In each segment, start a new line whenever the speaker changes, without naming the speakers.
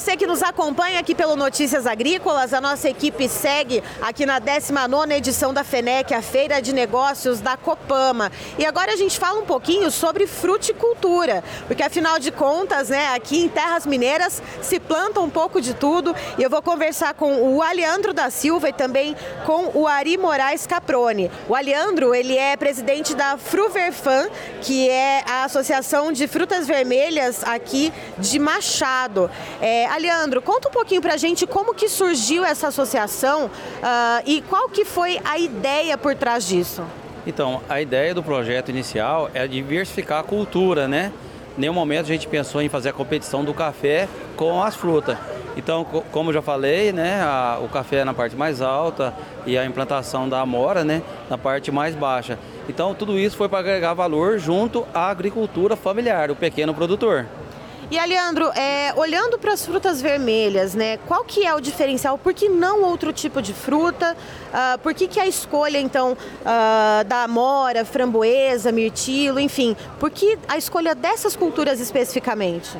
você que nos acompanha aqui pelo Notícias Agrícolas. A nossa equipe segue aqui na 19 edição da FENEC, a Feira de Negócios da Copama. E agora a gente fala um pouquinho sobre fruticultura, porque afinal de contas, né, aqui em Terras Mineiras se planta um pouco de tudo. E eu vou conversar com o Aleandro da Silva e também com o Ari Moraes Caprone. O Aleandro, ele é presidente da Fruverfan, que é a Associação de Frutas Vermelhas aqui de Machado. É, Aleandro, conta um pouquinho pra gente como que surgiu essa associação uh, e qual que foi a ideia por trás disso.
Então, a ideia do projeto inicial é diversificar a cultura, né? Nenhum momento a gente pensou em fazer a competição do café com as frutas. Então, como já falei, né, a, o café é na parte mais alta e a implantação da amora, né, na parte mais baixa. Então, tudo isso foi para agregar valor junto à agricultura familiar, o pequeno produtor.
E Aleandro, é, olhando para as frutas vermelhas, né, qual que é o diferencial? Por que não outro tipo de fruta? Uh, por que, que a escolha, então, uh, da amora, framboesa, mirtilo, enfim, por que a escolha dessas culturas especificamente?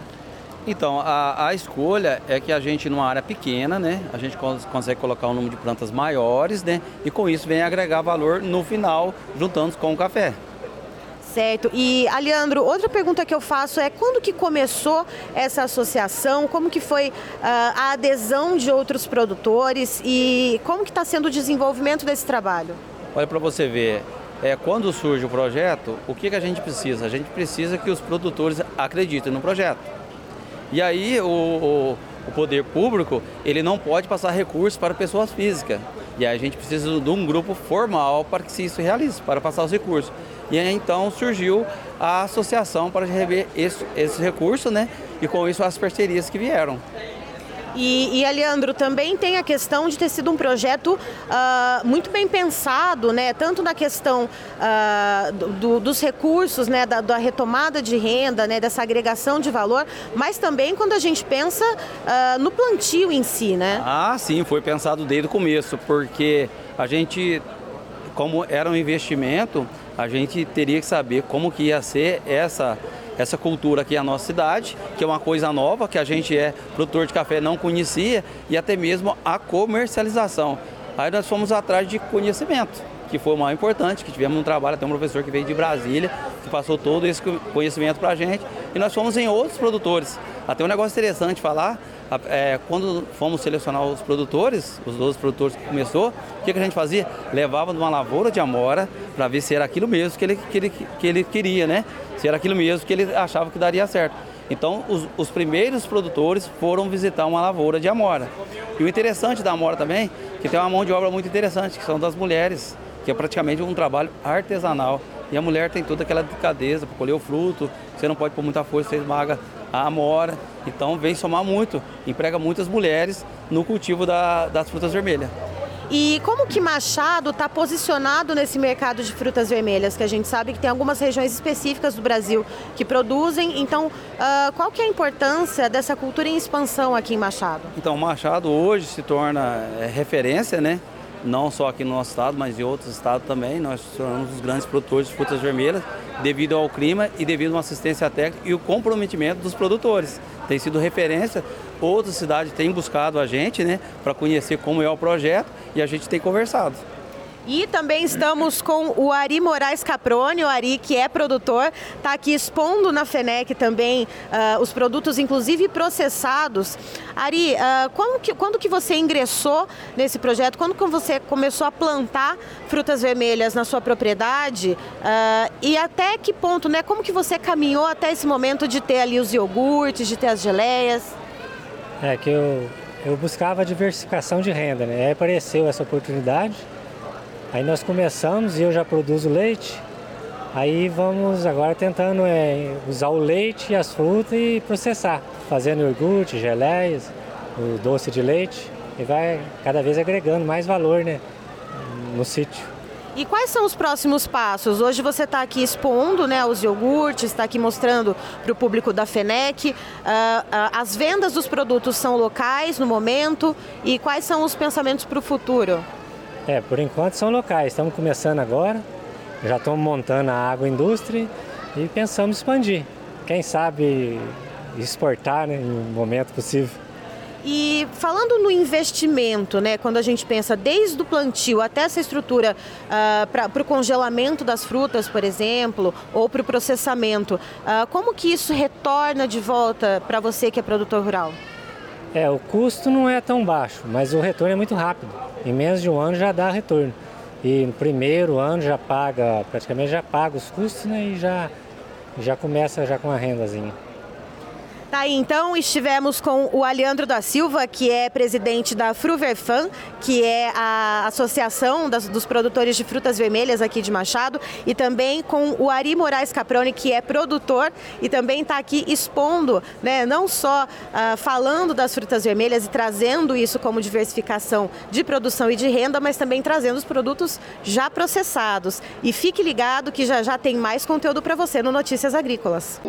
Então, a, a, escolha é que a gente, numa área pequena, né, a gente cons consegue colocar um número de plantas maiores, né, e com isso vem agregar valor no final, juntando com o café.
Certo. E, Aleandro, outra pergunta que eu faço é quando que começou essa associação? Como que foi uh, a adesão de outros produtores e como que está sendo o desenvolvimento desse trabalho?
Olha, para você ver, é, quando surge o projeto, o que, que a gente precisa? A gente precisa que os produtores acreditem no projeto. E aí o, o, o poder público, ele não pode passar recursos para pessoas físicas. E aí a gente precisa de um grupo formal para que isso realize, para passar os recursos. E aí, então surgiu a associação para receber esse, esse recurso, né? E com isso as parcerias que vieram.
E, e Leandro, também tem a questão de ter sido um projeto uh, muito bem pensado, né? tanto na questão uh, do, dos recursos, né? Da, da, retomada de renda, né? dessa agregação de valor, mas também quando a gente pensa uh, no plantio em si. Né?
Ah, sim, foi pensado desde o começo, porque a gente, como era um investimento, a gente teria que saber como que ia ser essa essa cultura aqui na nossa cidade, que é uma coisa nova, que a gente é produtor de café não conhecia, e até mesmo a comercialização. Aí nós fomos atrás de conhecimento, que foi o mais importante, que tivemos um trabalho, até um professor que veio de Brasília, que passou todo esse conhecimento para a gente, e nós fomos em outros produtores. Até um negócio interessante falar, é, quando fomos selecionar os produtores, os 12 produtores que começou, o que, que a gente fazia? Levava numa lavoura de amora para ver se era aquilo mesmo que ele, que, ele, que ele queria, né? Se era aquilo mesmo que ele achava que daria certo. Então, os, os primeiros produtores foram visitar uma lavoura de amora. E o interessante da amora também, que tem uma mão de obra muito interessante, que são das mulheres, que é praticamente um trabalho artesanal. E a mulher tem toda aquela delicadeza para colher o fruto, você não pode pôr muita força, você esmaga a amora. Então vem somar muito, emprega muitas mulheres no cultivo da, das frutas vermelhas.
E como que Machado está posicionado nesse mercado de frutas vermelhas, que a gente sabe que tem algumas regiões específicas do Brasil que produzem. Então, uh, qual que é a importância dessa cultura em expansão aqui em Machado?
Então, Machado hoje se torna é, referência, né? Não só aqui no nosso estado, mas em outros estados também. Nós somos os grandes produtores de frutas vermelhas devido ao clima e devido a uma assistência técnica e o comprometimento dos produtores. Tem sido referência, outras cidades têm buscado a gente né, para conhecer como é o projeto e a gente tem conversado.
E também estamos com o Ari Moraes Caprone, o Ari que é produtor, está aqui expondo na FENEC também uh, os produtos, inclusive processados. Ari, uh, quando, que, quando que você ingressou nesse projeto? Quando que você começou a plantar frutas vermelhas na sua propriedade? Uh, e até que ponto, né? Como que você caminhou até esse momento de ter ali os iogurtes, de ter as geleias?
É que eu, eu buscava diversificação de renda, né? Aí apareceu essa oportunidade Aí nós começamos e eu já produzo leite. Aí vamos agora tentando é, usar o leite e as frutas e processar, fazendo iogurte, geleias, o doce de leite e vai cada vez agregando mais valor né, no sítio.
E quais são os próximos passos? Hoje você está aqui expondo né, os iogurtes, está aqui mostrando para o público da FENEC. Uh, uh, as vendas dos produtos são locais no momento e quais são os pensamentos para o futuro?
É, por enquanto são locais. Estamos começando agora, já estamos montando a agroindústria e pensamos expandir. Quem sabe exportar né, em momento possível.
E falando no investimento, né, quando a gente pensa desde o plantio até essa estrutura uh, para o congelamento das frutas, por exemplo, ou para o processamento, uh, como que isso retorna de volta para você que é produtor rural?
É, o custo não é tão baixo, mas o retorno é muito rápido. Em menos de um ano já dá retorno. E no primeiro ano já paga, praticamente já paga os custos né, e já, já começa já com a rendazinha.
Tá aí, então, estivemos com o Aleandro da Silva, que é presidente da Fruverfan, que é a associação das, dos produtores de frutas vermelhas aqui de Machado, e também com o Ari Moraes Caproni, que é produtor e também está aqui expondo, né, não só uh, falando das frutas vermelhas e trazendo isso como diversificação de produção e de renda, mas também trazendo os produtos já processados. E fique ligado que já já tem mais conteúdo para você no Notícias Agrícolas.